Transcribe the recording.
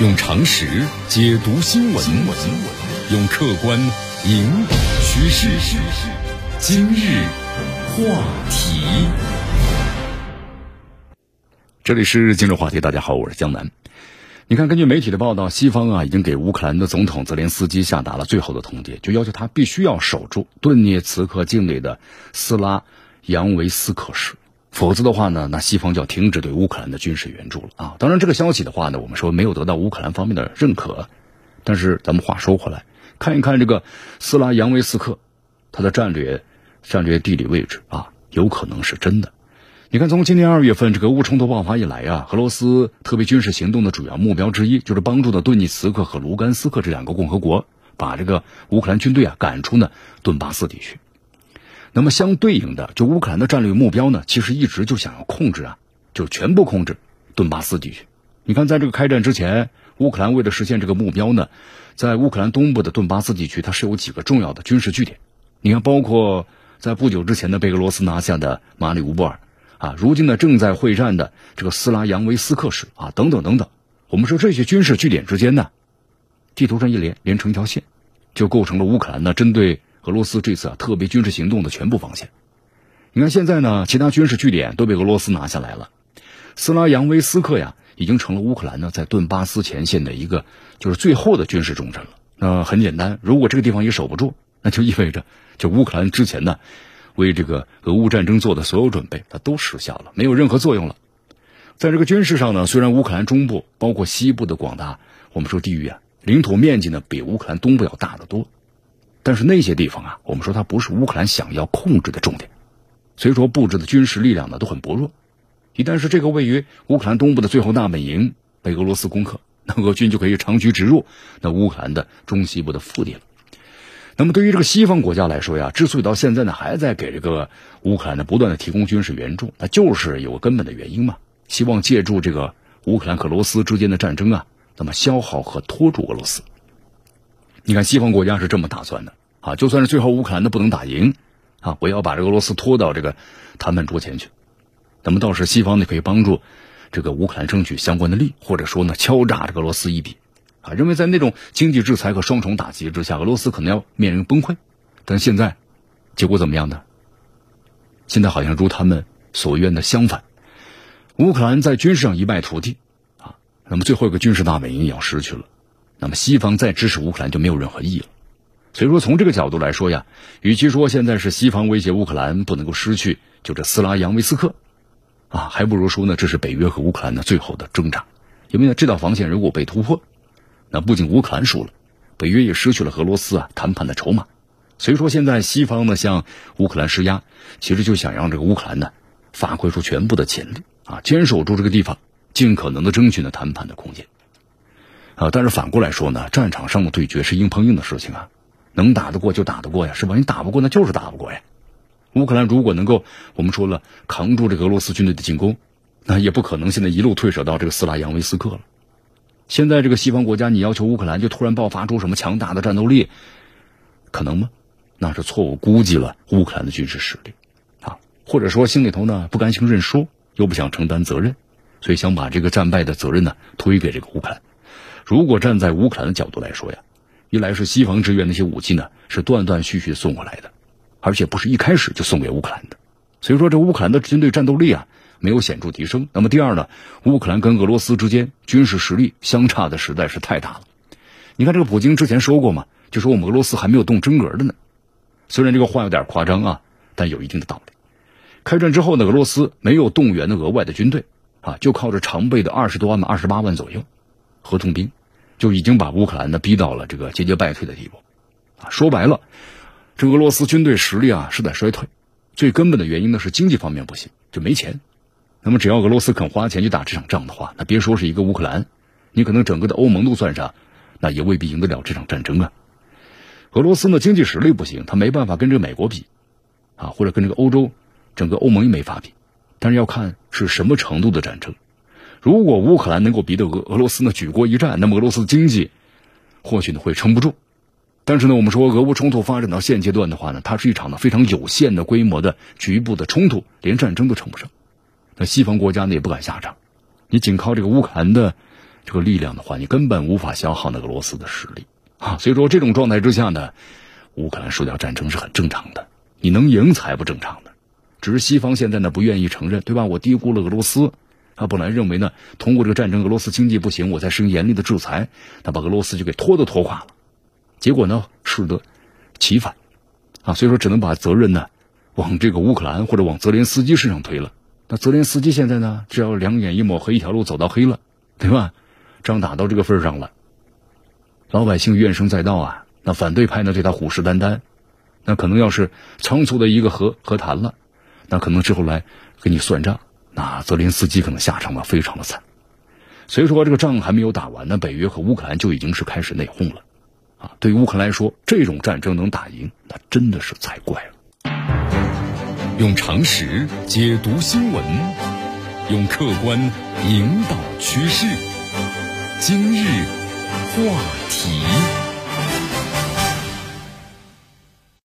用常识解读新闻，用客观引导趋势。今日话题，这里是今日话题。大家好，我是江南。你看，根据媒体的报道，西方啊已经给乌克兰的总统泽连斯基下达了最后的通牒，就要求他必须要守住顿涅茨克境内的斯拉扬维斯克市。否则的话呢，那西方就要停止对乌克兰的军事援助了啊！当然，这个消息的话呢，我们说没有得到乌克兰方面的认可。但是咱们话说回来，看一看这个斯拉扬维斯克，它的战略、战略地理位置啊，有可能是真的。你看，从今年二月份这个乌冲突爆发以来啊，俄罗斯特别军事行动的主要目标之一就是帮助的顿涅茨克和卢甘斯克这两个共和国，把这个乌克兰军队啊赶出呢顿巴斯地区。那么相对应的，就乌克兰的战略目标呢，其实一直就想要控制啊，就全部控制顿巴斯地区。你看，在这个开战之前，乌克兰为了实现这个目标呢，在乌克兰东部的顿巴斯地区，它是有几个重要的军事据点。你看，包括在不久之前的被俄罗斯拿下的马里乌波尔啊，如今呢正在会战的这个斯拉扬维斯克市啊，等等等等。我们说这些军事据点之间呢，地图上一连连成一条线，就构成了乌克兰呢针对。俄罗斯这次啊特别军事行动的全部防线，你看现在呢，其他军事据点都被俄罗斯拿下来了，斯拉扬维斯克呀已经成了乌克兰呢在顿巴斯前线的一个就是最后的军事重镇了。那很简单，如果这个地方也守不住，那就意味着就乌克兰之前呢为这个俄乌战争做的所有准备，它都失效了，没有任何作用了。在这个军事上呢，虽然乌克兰中部包括西部的广大我们说地域啊，领土面积呢比乌克兰东部要大得多。但是那些地方啊，我们说它不是乌克兰想要控制的重点，所以说布置的军事力量呢都很薄弱。一旦是这个位于乌克兰东部的最后大本营被俄罗斯攻克，那俄军就可以长驱直入那乌克兰的中西部的腹地了。那么对于这个西方国家来说呀，之所以到现在呢还在给这个乌克兰呢不断的提供军事援助，那就是有个根本的原因嘛，希望借助这个乌克兰和俄罗斯之间的战争啊，那么消耗和拖住俄罗斯。你看，西方国家是这么打算的啊，就算是最后乌克兰的不能打赢，啊，我要把这俄罗斯拖到这个谈判桌前去，那么倒是西方呢可以帮助这个乌克兰争取相关的利，或者说呢敲诈这个俄罗斯一笔，啊，认为在那种经济制裁和双重打击之下，俄罗斯可能要面临崩溃，但现在结果怎么样呢？现在好像如他们所愿的相反，乌克兰在军事上一败涂地，啊，那么最后一个军事大本营也要失去了。那么西方再支持乌克兰就没有任何意义了，所以说从这个角度来说呀，与其说现在是西方威胁乌克兰不能够失去就这斯拉扬维斯克，啊，还不如说呢这是北约和乌克兰的最后的挣扎，因为呢这道防线如果被突破，那不仅乌克兰输了，北约也失去了俄罗斯啊谈判的筹码，所以说现在西方呢向乌克兰施压，其实就想让这个乌克兰呢发挥出全部的潜力啊，坚守住这个地方，尽可能的争取呢谈判的空间。啊，但是反过来说呢，战场上的对决是硬碰硬的事情啊，能打得过就打得过呀，是吧？你打不过那就是打不过呀。乌克兰如果能够，我们说了扛住这个俄罗斯军队的进攻，那也不可能现在一路退守到这个斯拉扬维斯克了。现在这个西方国家，你要求乌克兰就突然爆发出什么强大的战斗力，可能吗？那是错误估计了乌克兰的军事实力啊，或者说心里头呢不甘心认输，又不想承担责任，所以想把这个战败的责任呢推给这个乌克兰。如果站在乌克兰的角度来说呀，一来是西方支援那些武器呢是断断续续送过来的，而且不是一开始就送给乌克兰的，所以说这乌克兰的军队战斗力啊没有显著提升。那么第二呢，乌克兰跟俄罗斯之间军事实力相差的实在是太大了。你看这个普京之前说过嘛，就说我们俄罗斯还没有动真格的呢。虽然这个话有点夸张啊，但有一定的道理。开战之后呢，俄罗斯没有动员的额外的军队啊，就靠着常备的二十多万、二十八万左右。合同兵就已经把乌克兰呢逼到了这个节节败退的地步，啊，说白了，这俄罗斯军队实力啊是在衰退，最根本的原因呢是经济方面不行，就没钱。那么只要俄罗斯肯花钱去打这场仗的话，那别说是一个乌克兰，你可能整个的欧盟都算上，那也未必赢得了这场战争啊。俄罗斯呢经济实力不行，他没办法跟这个美国比，啊，或者跟这个欧洲整个欧盟也没法比，但是要看是什么程度的战争。如果乌克兰能够逼得俄俄罗斯呢举国一战，那么俄罗斯的经济或许呢会撑不住。但是呢，我们说俄乌冲突发展到现阶段的话呢，它是一场呢非常有限的规模的局部的冲突，连战争都称不上。那西方国家呢也不敢下场，你仅靠这个乌克兰的这个力量的话，你根本无法消耗那俄罗斯的实力啊。所以说，这种状态之下呢，乌克兰输掉战争是很正常的。你能赢才不正常的，只是西方现在呢不愿意承认，对吧？我低估了俄罗斯。他本来认为呢，通过这个战争，俄罗斯经济不行，我再实行严厉的制裁，那把俄罗斯就给拖都拖垮了。结果呢，适得其反，啊，所以说只能把责任呢，往这个乌克兰或者往泽连斯基身上推了。那泽连斯基现在呢，只要两眼一抹黑，一条路走到黑了，对吧？仗打到这个份上了，老百姓怨声载道啊。那反对派呢，对他虎视眈眈，那可能要是仓促的一个和和谈了，那可能之后来给你算账。那泽连斯基可能下场吧，非常的惨。所以说，这个仗还没有打完呢，北约和乌克兰就已经是开始内讧了。啊，对于乌克兰来说，这种战争能打赢，那真的是才怪了。用常识解读新闻，用客观引导趋势。今日话题。